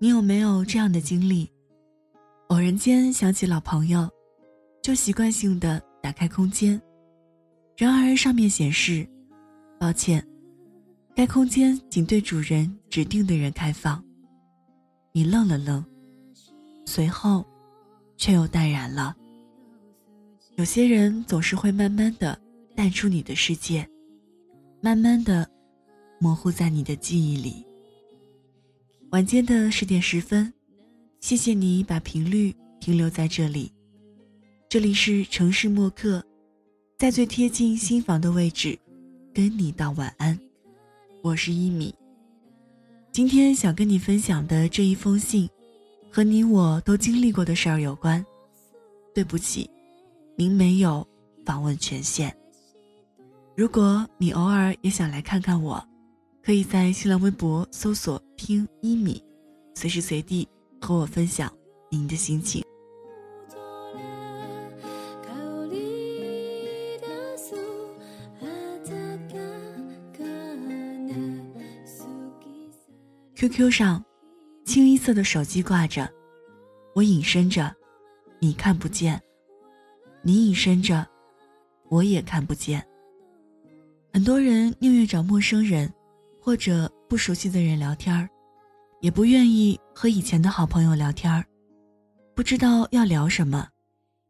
你有没有这样的经历？偶然间想起老朋友，就习惯性的打开空间，然而上面显示：“抱歉，该空间仅对主人指定的人开放。”你愣了愣，随后却又淡然了。有些人总是会慢慢的淡出你的世界，慢慢的模糊在你的记忆里。晚间的十点十分。谢谢你把频率停留在这里，这里是城市默客，在最贴近心房的位置，跟你道晚安。我是一米。今天想跟你分享的这一封信，和你我都经历过的事儿有关。对不起，您没有访问权限。如果你偶尔也想来看看我，可以在新浪微博搜索“听一米”，随时随地。和我分享您的心情。QQ 上，清一色的手机挂着，我隐身着，你看不见；你隐身着，我也看不见。很多人宁愿找陌生人或者不熟悉的人聊天。也不愿意和以前的好朋友聊天，不知道要聊什么，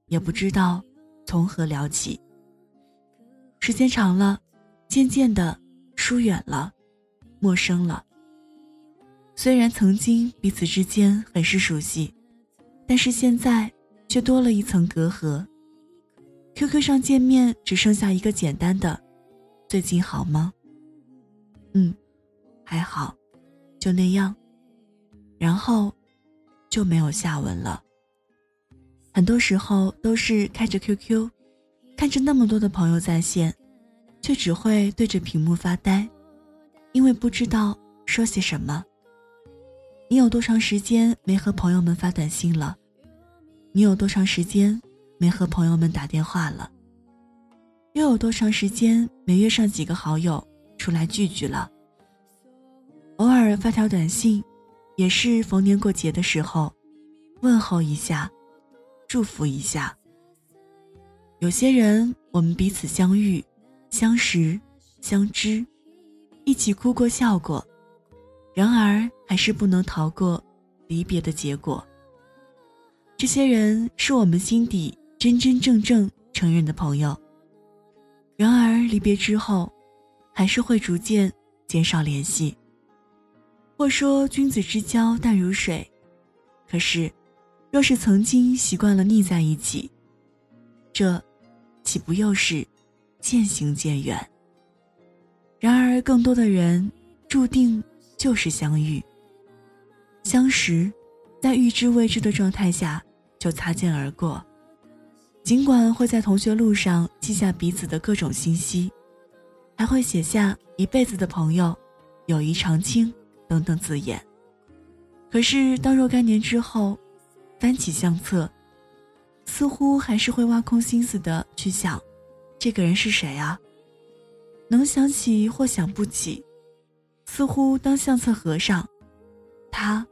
也不知道从何聊起。时间长了，渐渐的疏远了，陌生了。虽然曾经彼此之间很是熟悉，但是现在却多了一层隔阂。QQ 上见面只剩下一个简单的“最近好吗？”嗯，还好，就那样。然后，就没有下文了。很多时候都是开着 QQ，看着那么多的朋友在线，却只会对着屏幕发呆，因为不知道说些什么。你有多长时间没和朋友们发短信了？你有多长时间没和朋友们打电话了？又有多长时间没约上几个好友出来聚聚了？偶尔发条短信。也是逢年过节的时候，问候一下，祝福一下。有些人，我们彼此相遇、相识、相知，一起哭过、笑过，然而还是不能逃过离别的结果。这些人是我们心底真真正正承认的朋友，然而离别之后，还是会逐渐减少联系。或说君子之交淡如水，可是，若是曾经习惯了腻在一起，这岂不又是渐行渐远？然而，更多的人注定就是相遇、相识，在预知未知的状态下就擦肩而过，尽管会在同学录上记下彼此的各种信息，还会写下一辈子的朋友，友谊长青。等等字眼。可是当若干年之后，翻起相册，似乎还是会挖空心思的去想，这个人是谁啊？能想起或想不起，似乎当相册合上，他，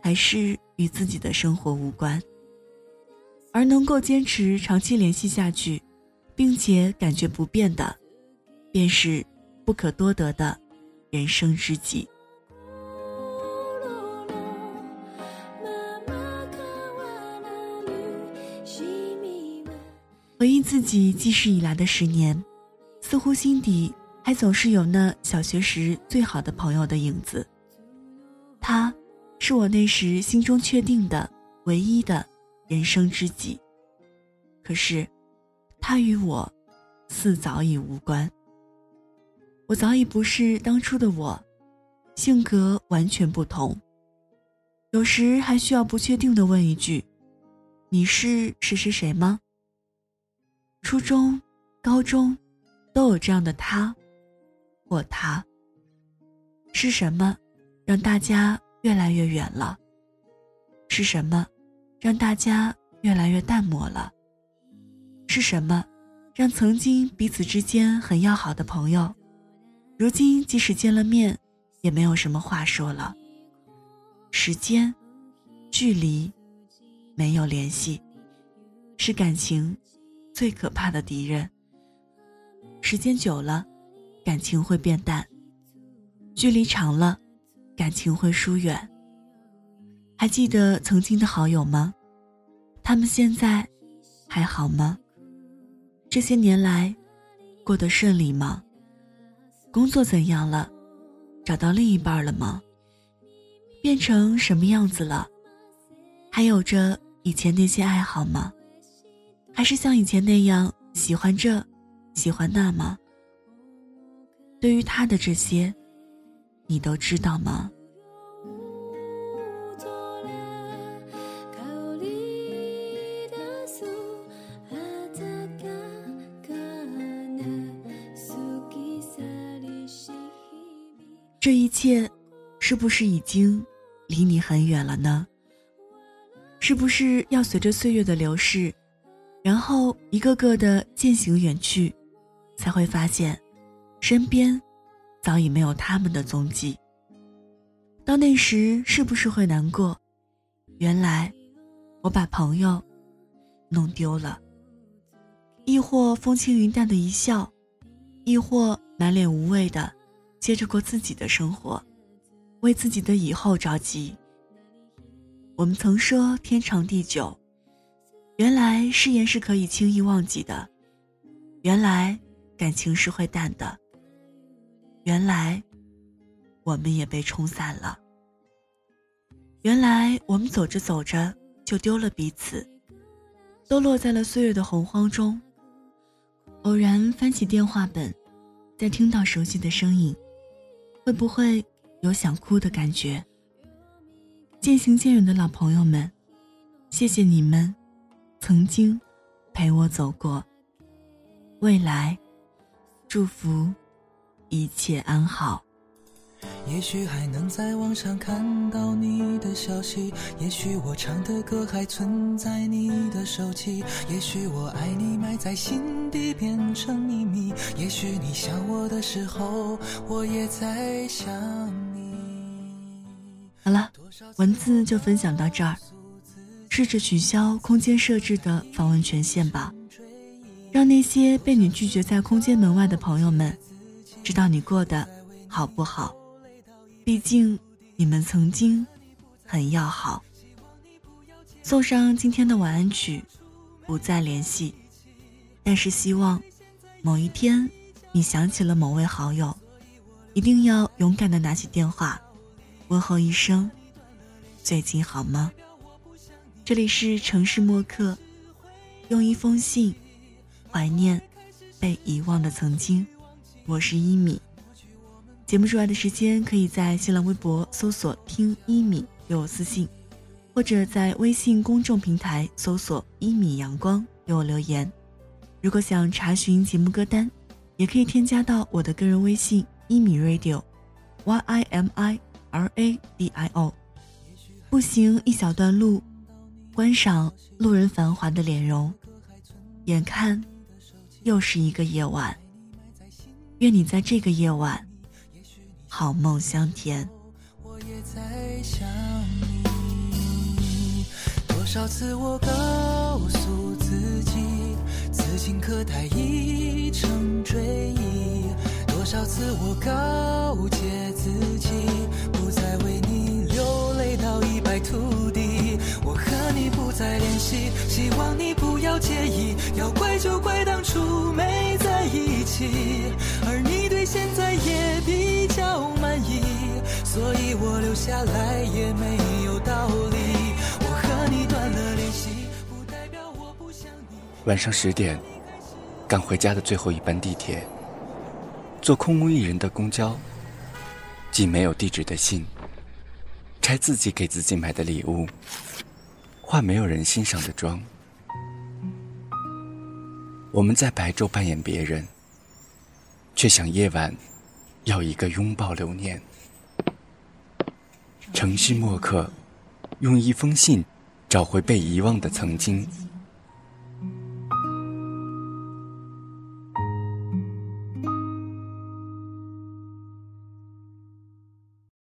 还是与自己的生活无关。而能够坚持长期联系下去，并且感觉不变的，便是不可多得的人生知己。回忆自己记事以来的十年，似乎心底还总是有那小学时最好的朋友的影子。他，是我那时心中确定的唯一的人生知己。可是，他与我，似早已无关。我早已不是当初的我，性格完全不同。有时还需要不确定的问一句：“你是谁谁谁吗？”初中、高中，都有这样的他，或他。是什么，让大家越来越远了？是什么，让大家越来越淡漠了？是什么，让曾经彼此之间很要好的朋友，如今即使见了面，也没有什么话说了？时间、距离，没有联系，是感情最可怕的敌人。时间久了，感情会变淡；距离长了，感情会疏远。还记得曾经的好友吗？他们现在还好吗？这些年来，过得顺利吗？工作怎样了？找到另一半了吗？变成什么样子了？还有着以前那些爱好吗？还是像以前那样喜欢这，喜欢那吗？对于他的这些，你都知道吗？这一切，是不是已经离你很远了呢？是不是要随着岁月的流逝，然后一个个的渐行远去，才会发现，身边早已没有他们的踪迹。到那时，是不是会难过？原来，我把朋友弄丢了。亦或风轻云淡的一笑，亦或满脸无畏的。接着过自己的生活，为自己的以后着急。我们曾说天长地久，原来誓言是可以轻易忘记的，原来感情是会淡的，原来我们也被冲散了，原来我们走着走着就丢了彼此，都落在了岁月的洪荒中。偶然翻起电话本，在听到熟悉的声音。会不会有想哭的感觉？渐行渐远的老朋友们，谢谢你们曾经陪我走过。未来，祝福一切安好。也许还能在网上看到你的消息，也许我唱的歌还存在你的手机，也许我爱你埋在心底变成秘密，也许你想我的时候，我也在想你。好了，文字就分享到这儿，试着取消空间设置的访问权限吧，让那些被你拒绝在空间门外的朋友们，知道你过得好不好。毕竟，你们曾经很要好。送上今天的晚安曲，不再联系。但是希望，某一天你想起了某位好友，一定要勇敢的拿起电话，问候一声：“最近好吗？”这里是城市默客，用一封信怀念被遗忘的曾经。我是一米。节目之外的时间，可以在新浪微博搜索“听一米”给我私信，或者在微信公众平台搜索“一米阳光”给我留言。如果想查询节目歌单，也可以添加到我的个人微信“一米 radio”，y i m i r a d i o。步行一小段路，观赏路人繁华的脸容，眼看又是一个夜晚。愿你在这个夜晚。好梦香甜。我也在想你多少次我告诉自己此情可待已成追忆多少次我告诫自己不再为你流泪到一败涂地我和你不再联系希望你不要介意要怪就怪当初没在一起。而你对现在也比，所以我留下来也没有道理。我和你断了联系，不代表我不想你。晚上十点，赶回家的最后一班地铁，坐空无一人的公交，寄没有地址的信，拆自己给自己买的礼物，化没有人欣赏的妆。我们在白昼扮演别人。却想夜晚要一个拥抱留念。城市墨客用一封信找回被遗忘的曾经。